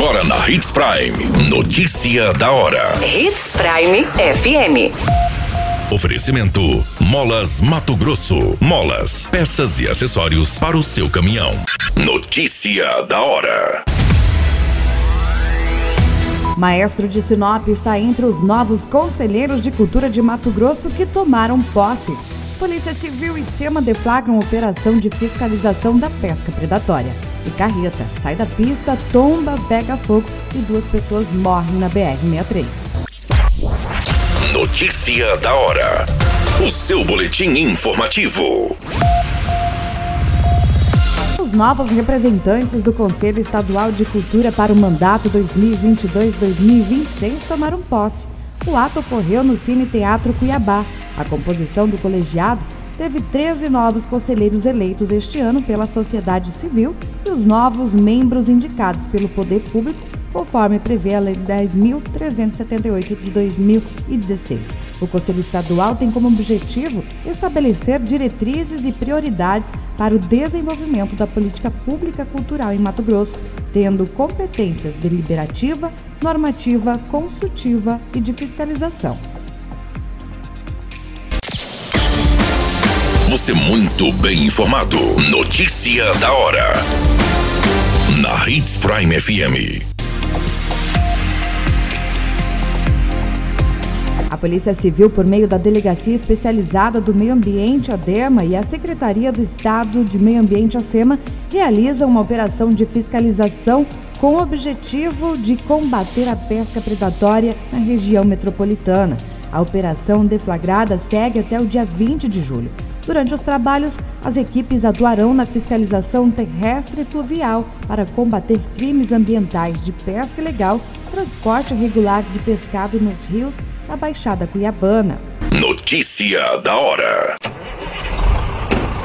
Agora na Hits Prime. Notícia da hora. Hits Prime FM. Oferecimento: Molas Mato Grosso. Molas, peças e acessórios para o seu caminhão. Notícia da hora. Maestro de Sinop está entre os novos conselheiros de cultura de Mato Grosso que tomaram posse. Polícia Civil e SEMA deflagram operação de fiscalização da pesca predatória. E carreta sai da pista, tomba, pega fogo e duas pessoas morrem na BR-63. Notícia da hora. O seu boletim informativo. Os novos representantes do Conselho Estadual de Cultura para o mandato 2022-2026 tomaram posse. O ato ocorreu no Cine Teatro Cuiabá. A composição do colegiado teve 13 novos conselheiros eleitos este ano pela sociedade civil e os novos membros indicados pelo poder público, conforme prevê a Lei 10.378 de 2016. O Conselho Estadual tem como objetivo estabelecer diretrizes e prioridades para o desenvolvimento da política pública cultural em Mato Grosso, tendo competências deliberativa, normativa, consultiva e de fiscalização. Você muito bem informado. Notícia da hora. Na Hits Prime FM. A Polícia Civil, por meio da Delegacia Especializada do Meio Ambiente, ADEMA, e a Secretaria do Estado de Meio Ambiente, ACEMA, realizam uma operação de fiscalização com o objetivo de combater a pesca predatória na região metropolitana. A operação deflagrada segue até o dia 20 de julho. Durante os trabalhos, as equipes atuarão na fiscalização terrestre e fluvial para combater crimes ambientais de pesca ilegal, transporte irregular de pescado nos rios da Baixada Cuiabana. Notícia da hora.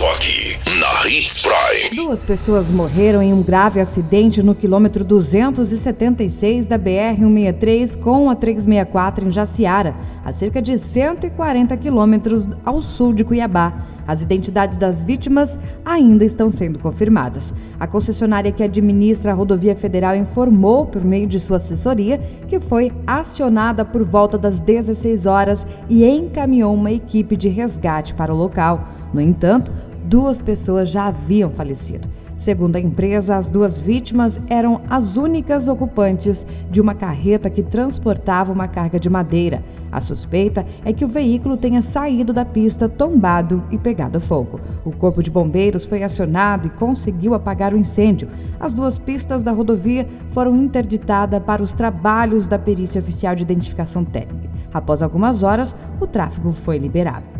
Só aqui, na Hits Prime. Duas pessoas morreram em um grave acidente no quilômetro 276 da BR-163 com a 364 em Jaciara, a cerca de 140 quilômetros ao sul de Cuiabá. As identidades das vítimas ainda estão sendo confirmadas. A concessionária que administra a rodovia federal informou, por meio de sua assessoria, que foi acionada por volta das 16 horas e encaminhou uma equipe de resgate para o local. No entanto, duas pessoas já haviam falecido. Segundo a empresa, as duas vítimas eram as únicas ocupantes de uma carreta que transportava uma carga de madeira. A suspeita é que o veículo tenha saído da pista, tombado e pegado fogo. O corpo de bombeiros foi acionado e conseguiu apagar o incêndio. As duas pistas da rodovia foram interditadas para os trabalhos da perícia oficial de identificação técnica. Após algumas horas, o tráfego foi liberado.